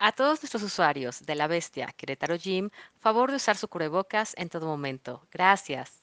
A todos nuestros usuarios de La Bestia Querétaro Gym, favor de usar su cubrebocas en todo momento. Gracias.